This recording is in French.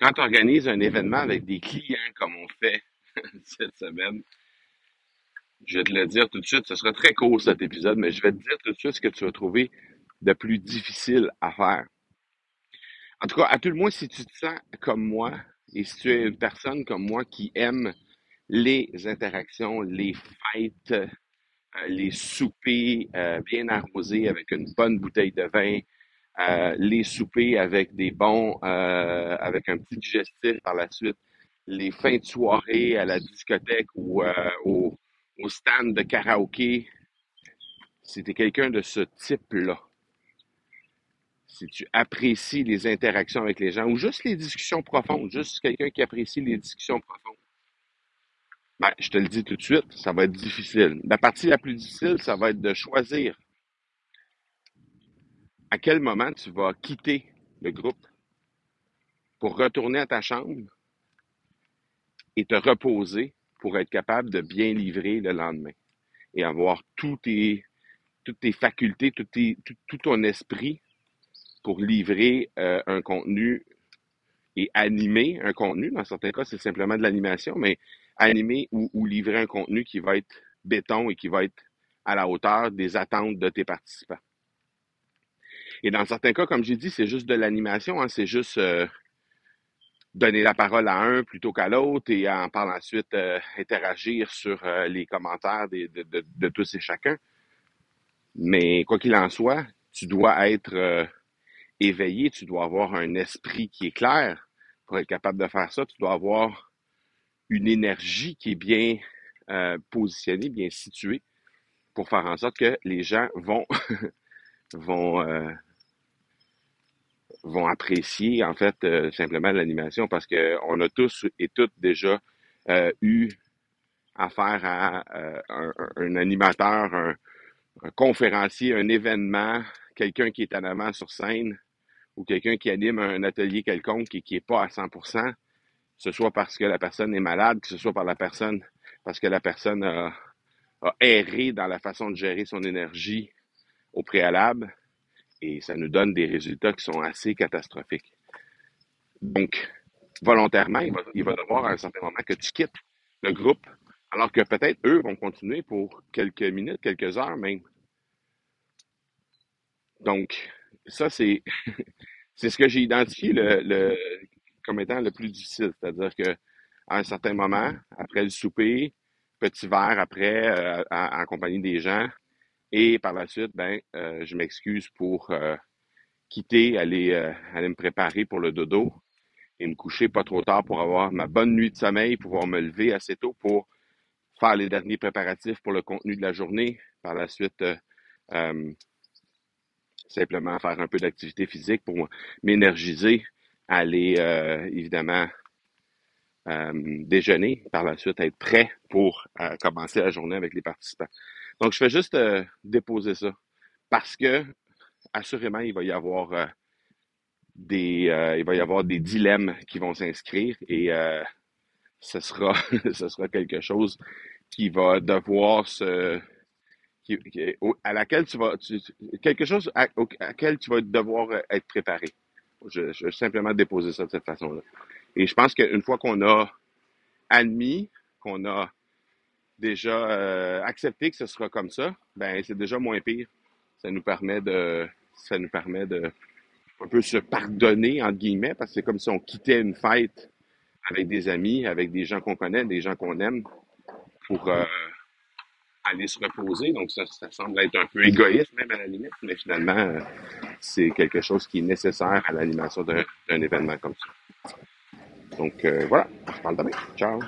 quand tu organises un événement avec des clients comme on fait cette semaine, je vais te le dire tout de suite, ce sera très court cet épisode, mais je vais te dire tout de suite ce que tu vas trouver de plus difficile à faire. En tout cas, à tout le moins, si tu te sens comme moi et si tu es une personne comme moi qui aime les interactions, les fêtes, euh, les soupers euh, bien arrosés avec une bonne bouteille de vin, euh, les soupers avec des bons, avec un petit digestif par la suite, les fins de soirée à la discothèque ou au, au stand de karaoké, es quelqu'un de ce type-là, si tu apprécies les interactions avec les gens ou juste les discussions profondes, juste quelqu'un qui apprécie les discussions profondes, ben, je te le dis tout de suite, ça va être difficile. La partie la plus difficile, ça va être de choisir à quel moment tu vas quitter le groupe pour retourner à ta chambre et te reposer pour être capable de bien livrer le lendemain et avoir toutes tes, toutes tes facultés, tout, tout, ton esprit pour livrer euh, un contenu et animer un contenu. Dans certains cas, c'est simplement de l'animation, mais animer ou, livrer un contenu qui va être béton et qui va être à la hauteur des attentes de tes participants. Et dans certains cas, comme j'ai dit, c'est juste de l'animation, hein, c'est juste euh, donner la parole à un plutôt qu'à l'autre et en par la suite euh, interagir sur euh, les commentaires de, de, de, tous et chacun. Mais quoi qu'il en soit, tu dois être euh, éveillé, tu dois avoir un esprit qui est clair pour être capable de faire ça. Tu dois avoir une énergie qui est bien positionnée, bien située pour faire en sorte que les gens vont vont vont apprécier en fait euh, simplement l'animation parce qu'on a tous et toutes déjà euh, eu affaire à euh, un, animateur, un, conférencier, un événement, quelqu'un qui est en avant sur scène ou quelqu'un qui anime un atelier quelconque et qui n'est pas à 100%, que ce soit parce que la personne est malade, que ce soit par la personne parce que la personne a erré dans la façon de gérer son énergie au préalable, et ça nous donne des résultats qui sont assez catastrophiques. Donc, volontairement, il va, devoir à un certain moment que tu quittes le groupe, alors que peut-être eux vont continuer pour quelques minutes, quelques heures même. Donc, ça, c'est, c'est ce que j'ai identifié le, le, comme étant le plus difficile. C'est-à-dire que à un certain moment, après le souper, petit verre après, euh, en compagnie des gens, et par la suite, ben, euh, je m'excuse pour euh, quitter, aller, euh, aller me préparer pour le dodo et me coucher pas trop tard pour avoir ma bonne nuit de sommeil, pouvoir me lever assez tôt pour faire les derniers préparatifs pour le contenu de la journée. Par la suite, simplement faire un peu d'activité physique pour m'énergiser, aller évidemment déjeuner, par la suite être prêt pour commencer la journée avec les participants. Donc, je fais juste euh, déposer ça parce que, assurément, il va y avoir euh, des, euh, dilemmes qui vont s'inscrire et ce sera, quelque chose qui va devoir se, à laquelle tu vas, quelque chose tu vas devoir être préparé. Je, je vais simplement déposer ça de cette façon-là. Et je pense qu'une fois qu'on a admis, qu'on a déjà euh, accepter que ce sera comme ça, ben c'est déjà moins pire. Ça nous permet de ça nous permet de un peu se pardonner entre guillemets parce que c'est comme si on quittait une fête avec des amis, avec des gens qu'on connaît, des gens qu'on aime pour euh, aller se reposer. Donc ça, semble être un peu égoïste même à la limite, mais finalement euh, c'est quelque chose qui est nécessaire à l'animation d'un événement comme ça. Donc voilà, on se parle demain. Ciao.